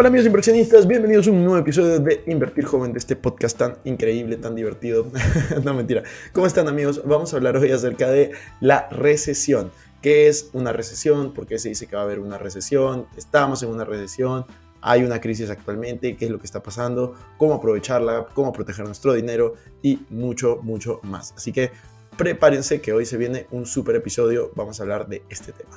Hola amigos inversionistas, bienvenidos a un nuevo episodio de Invertir Joven, de este podcast tan increíble, tan divertido. no mentira. ¿Cómo están amigos? Vamos a hablar hoy acerca de la recesión. ¿Qué es una recesión? ¿Por qué se dice que va a haber una recesión? ¿Estamos en una recesión? ¿Hay una crisis actualmente? ¿Qué es lo que está pasando? ¿Cómo aprovecharla? ¿Cómo proteger nuestro dinero? Y mucho, mucho más. Así que prepárense que hoy se viene un super episodio. Vamos a hablar de este tema.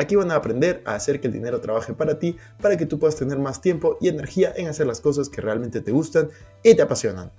Aquí van a aprender a hacer que el dinero trabaje para ti, para que tú puedas tener más tiempo y energía en hacer las cosas que realmente te gustan y te apasionan.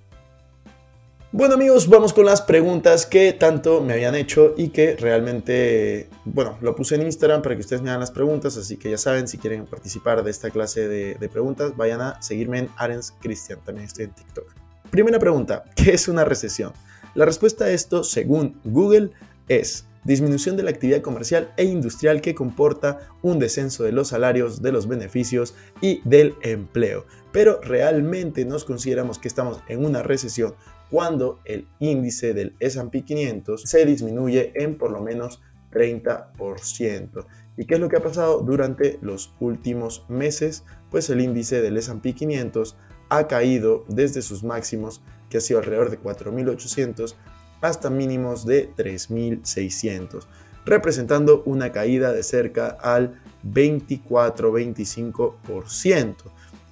Bueno amigos, vamos con las preguntas que tanto me habían hecho y que realmente, bueno, lo puse en Instagram para que ustedes me hagan las preguntas, así que ya saben, si quieren participar de esta clase de, preguntas, vayan a seguirme en Arens Cristian, también estoy en TikTok. Primera pregunta, ¿qué es una recesión? La respuesta a esto, según Google, es disminución de la actividad comercial e industrial que comporta un descenso de los salarios, de los beneficios y del empleo. Pero realmente nos consideramos que estamos en una recesión cuando el índice del S&P 500 se disminuye en por lo menos 30%. ¿Y qué es lo que ha pasado durante los últimos meses? Pues el índice del S&P 500 ha caído desde sus máximos, que ha sido alrededor de 4.800, hasta mínimos de 3.600, representando una caída de cerca al 24-25%.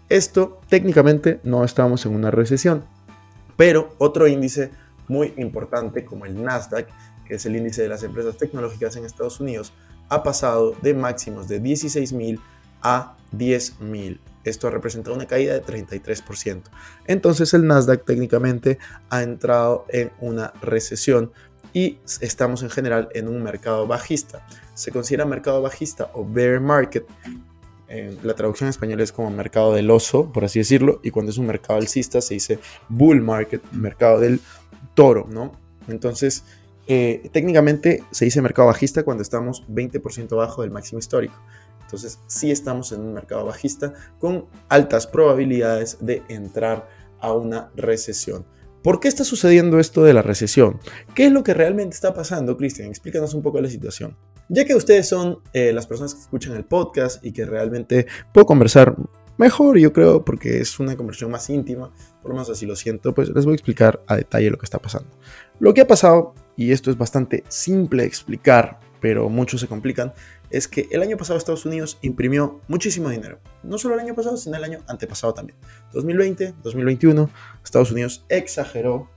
Esto técnicamente no estamos en una recesión, pero otro índice muy importante como el Nasdaq, que es el índice de las empresas tecnológicas en Estados Unidos, ha pasado de máximos de 16.000 a 10.000 esto ha representado una caída de 33%. Entonces el Nasdaq técnicamente ha entrado en una recesión y estamos en general en un mercado bajista. Se considera mercado bajista o bear market. la traducción en español es como mercado del oso, por así decirlo, y cuando es un mercado alcista se dice bull market, mercado del toro, ¿no? Entonces, eh, técnicamente se dice mercado bajista cuando estamos 20% abajo del máximo histórico. Entonces sí estamos en un mercado bajista con altas probabilidades de entrar a una recesión. ¿Por qué está sucediendo esto de la recesión? ¿Qué es lo que realmente está pasando, Cristian? Explícanos un poco la situación. Ya que ustedes son eh, las personas que escuchan el podcast y que realmente puedo conversar mejor, yo creo, porque es una conversación más íntima, por lo menos así lo siento, pues les voy a explicar a detalle lo que está pasando. Lo que ha pasado, y esto es bastante simple de explicar, pero muchos se complican, es que el año pasado Estados Unidos imprimió muchísimo dinero. No solo el año pasado, sino el año antepasado también. 2020, 2021, Estados Unidos exageró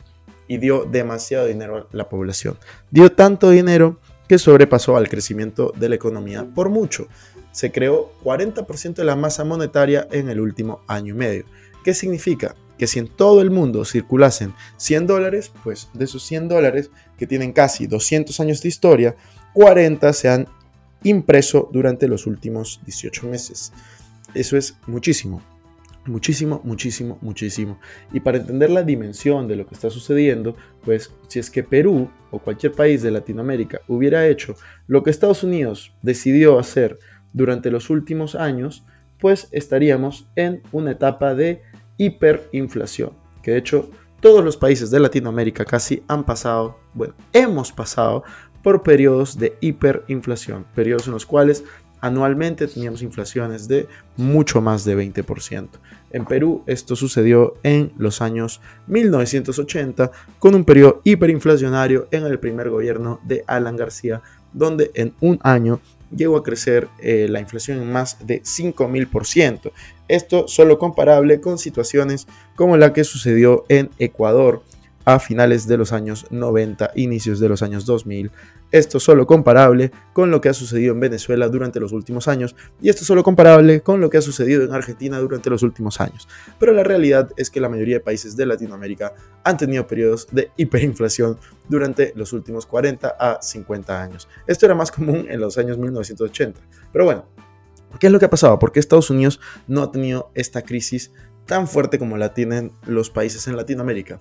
y dio demasiado dinero a la población. Dio tanto dinero que sobrepasó al crecimiento de la economía por mucho. Se creó 40% de la masa monetaria en el último año y medio. ¿Qué significa? Que si en todo el mundo circulasen 100 dólares, pues de esos 100 dólares que tienen casi 200 años de historia, 40 se han impreso durante los últimos 18 meses. Eso es muchísimo, muchísimo, muchísimo, muchísimo. Y para entender la dimensión de lo que está sucediendo, pues si es que Perú o cualquier país de Latinoamérica hubiera hecho lo que Estados Unidos decidió hacer durante los últimos años, pues estaríamos en una etapa de hiperinflación, que de hecho todos los países de Latinoamérica casi han pasado, bueno, hemos pasado por periodos de hiperinflación, periodos en los cuales anualmente teníamos inflaciones de mucho más de 20%. En Perú esto sucedió en los años 1980 con un periodo hiperinflacionario en el primer gobierno de Alan García, donde en un año llegó a crecer eh, la inflación en más de 5.000%. Esto solo comparable con situaciones como la que sucedió en Ecuador a finales de los años 90, inicios de los años 2000. Esto solo comparable con lo que ha sucedido en Venezuela durante los últimos años y esto solo comparable con lo que ha sucedido en Argentina durante los últimos años. Pero la realidad es que la mayoría de países de Latinoamérica han tenido periodos de hiperinflación durante los últimos 40 a 50 años. Esto era más común en los años 1980. Pero bueno, ¿Qué es lo que ha pasado? ¿Por qué Estados Unidos no ha tenido esta crisis tan fuerte como la tienen los países en Latinoamérica?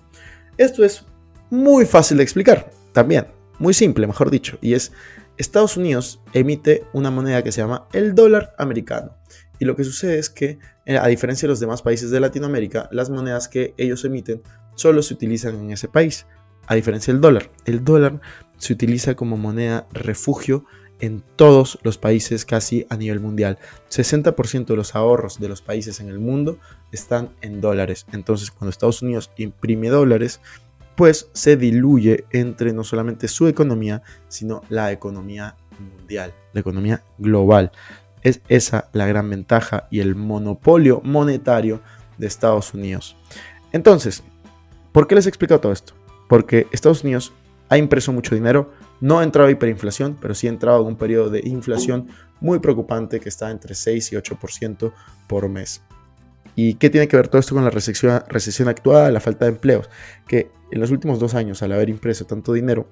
Esto es muy fácil de explicar, también, muy simple, mejor dicho, y es Estados Unidos emite una moneda que se llama el dólar americano. Y lo que sucede es que, eh, a diferencia de los demás países de Latinoamérica, las monedas que ellos emiten solo se utilizan en ese país, a diferencia del dólar. El dólar se utiliza como moneda refugio en todos los países casi a nivel mundial. 60% de los ahorros de los países en el mundo están en dólares. Entonces, cuando Estados Unidos imprime dólares, pues se diluye entre no solamente su economía, sino la economía mundial, la economía global. Es esa la gran ventaja y el monopolio monetario de Estados Unidos. Entonces, ¿por qué les he explicado todo esto? Porque Estados Unidos ha impreso mucho dinero, no ha entrado a hiperinflación, pero sí ha entrado en un periodo de inflación muy preocupante que está entre 6 y 8% por mes. ¿Y qué tiene que ver todo esto con la recesión, recesión actual, la falta de empleos? Que en los últimos dos años, al haber impreso tanto dinero,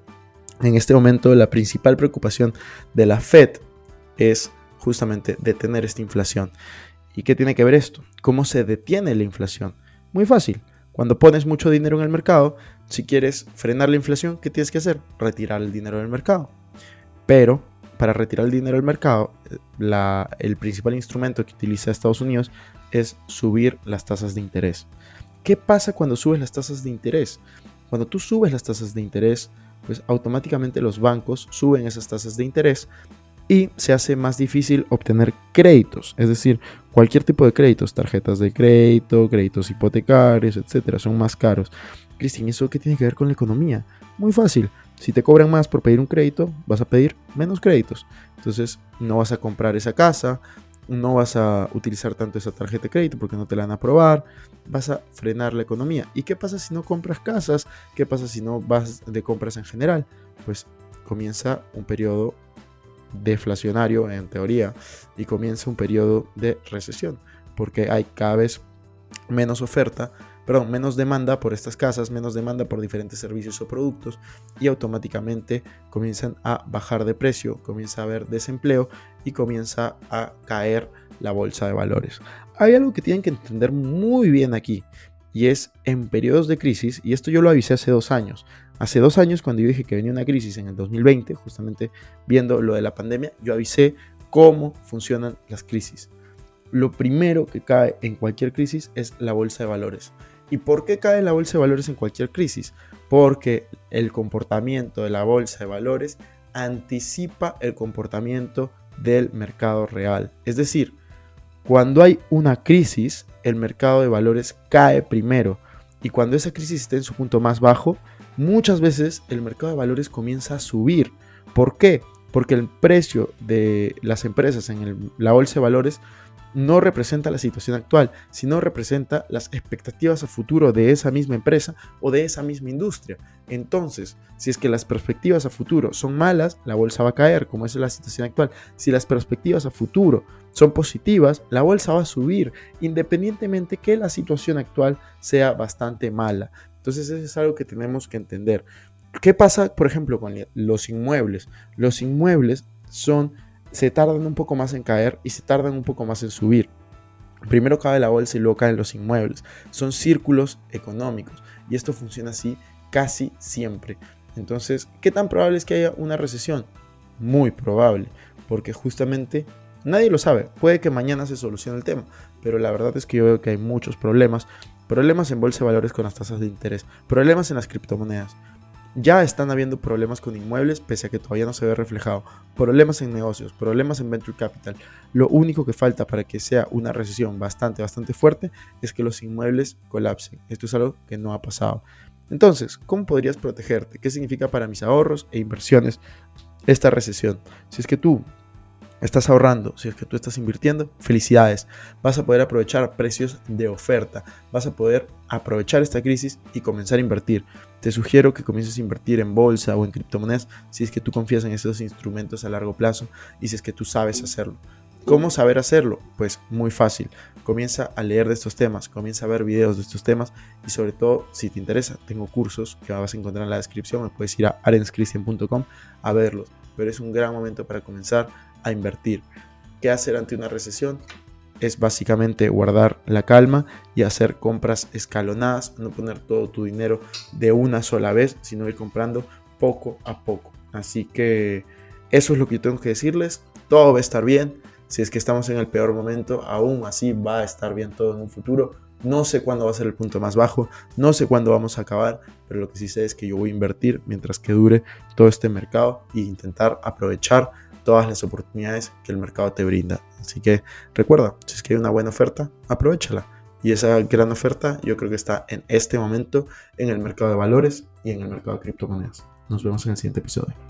en este momento la principal preocupación de la Fed es justamente detener esta inflación. ¿Y qué tiene que ver esto? ¿Cómo se detiene la inflación? Muy fácil. Cuando pones mucho dinero en el mercado, si quieres frenar la inflación, ¿qué tienes que hacer? Retirar el dinero del mercado. Pero para retirar el dinero del mercado, la, el principal instrumento que utiliza Estados Unidos es subir las tasas de interés. ¿Qué pasa cuando subes las tasas de interés? Cuando tú subes las tasas de interés, pues automáticamente los bancos suben esas tasas de interés y se hace más difícil obtener créditos, es decir, cualquier tipo de créditos, tarjetas de crédito, créditos hipotecarios, etcétera, son más caros. Cristian, ¿eso qué tiene que ver con la economía? Muy fácil. Si te cobran más por pedir un crédito, vas a pedir menos créditos. Entonces, no vas a comprar esa casa, no vas a utilizar tanto esa tarjeta de crédito porque no te la van a aprobar, vas a frenar la economía. ¿Y qué pasa si no compras casas? ¿Qué pasa si no vas de compras en general? Pues comienza un periodo deflacionario en teoría y comienza un periodo de recesión porque hay cada vez menos oferta perdón, menos demanda por estas casas, menos demanda por diferentes servicios o productos y automáticamente comienzan a bajar de precio, comienza a haber desempleo y comienza a caer la bolsa de valores. Hay algo que tienen que entender muy bien aquí y es en periodos de crisis, y esto yo lo avisé hace dos años. Hace dos años cuando yo dije que venía una crisis en el 2020, justamente viendo lo de la pandemia, yo avisé cómo funcionan las crisis. Lo primero que cae en cualquier crisis es la bolsa de valores. ¿Y por qué cae la bolsa de valores en cualquier crisis? Porque el comportamiento de la bolsa de valores anticipa el comportamiento del mercado real. Es decir, cuando hay una crisis, el mercado de valores cae primero. Y cuando esa crisis esté en su punto más bajo, muchas veces el mercado de valores comienza a subir. ¿Por qué? Porque el precio de las empresas en la bolsa de valores no representa la situación actual, sino representa las expectativas a futuro de esa misma empresa o de esa misma industria. Entonces, si es que las perspectivas a futuro son malas, la bolsa va a caer, como es la situación actual. Si las perspectivas a futuro son positivas, la bolsa va a subir, independientemente que la situación actual sea bastante mala. Entonces, eso es algo que tenemos que entender. ¿Qué pasa, por ejemplo, con los inmuebles? Los inmuebles son se tardan un poco más en caer y se tardan un poco más en subir. Primero cae la bolsa y luego caen los inmuebles. Son círculos económicos y esto funciona así casi siempre. Entonces, ¿qué tan probable es que haya una recesión? Muy probable, porque justamente nadie lo sabe. Puede que mañana se solucione el tema, pero la verdad es que yo veo que hay muchos problemas. Problemas en bolsa de valores con las tasas de interés, problemas en las criptomonedas, ya están habiendo problemas con inmuebles, pese a que todavía no se ve reflejado. Problemas en negocios, problemas en venture capital. Lo único que falta para que sea una recesión bastante, bastante fuerte es que los inmuebles colapsen. Esto es algo que no ha pasado. Entonces, ¿cómo podrías protegerte? ¿Qué significa para mis ahorros e inversiones esta recesión? Si es que tú estás ahorrando, si es que tú estás invirtiendo, felicidades. Vas a poder aprovechar precios de oferta. Vas a poder aprovechar esta crisis y comenzar a invertir. Te sugiero que comiences a invertir en bolsa o en criptomonedas si es que tú confías en estos instrumentos a largo plazo y si es que tú sabes hacerlo. ¿Cómo saber hacerlo? Pues muy fácil. Comienza a leer de estos temas, comienza a ver videos de estos temas y sobre todo si te interesa, tengo cursos que vas a encontrar en la descripción, puedes ir a arenscristian.com a verlos, pero es un gran momento para comenzar invertir. ¿Qué hacer ante una recesión? Es básicamente guardar la calma y hacer compras escalonadas, no poner todo tu dinero de una sola vez, sino ir comprando poco a poco. Así que eso es lo que yo tengo que decirles. Todo va a estar bien. Si es que estamos en el peor momento, aún así va a estar bien todo en un futuro. No sé cuándo va a ser el punto más bajo, no sé cuándo vamos a acabar, pero lo que sí sé es que yo voy a invertir mientras que dure todo este mercado e intentar aprovechar todas las oportunidades que el mercado te brinda. Así que recuerda, si es que hay una buena oferta, aprovechala. Y esa gran oferta yo creo que está en este momento en el mercado de valores y en el mercado de criptomonedas. Nos vemos en el siguiente episodio.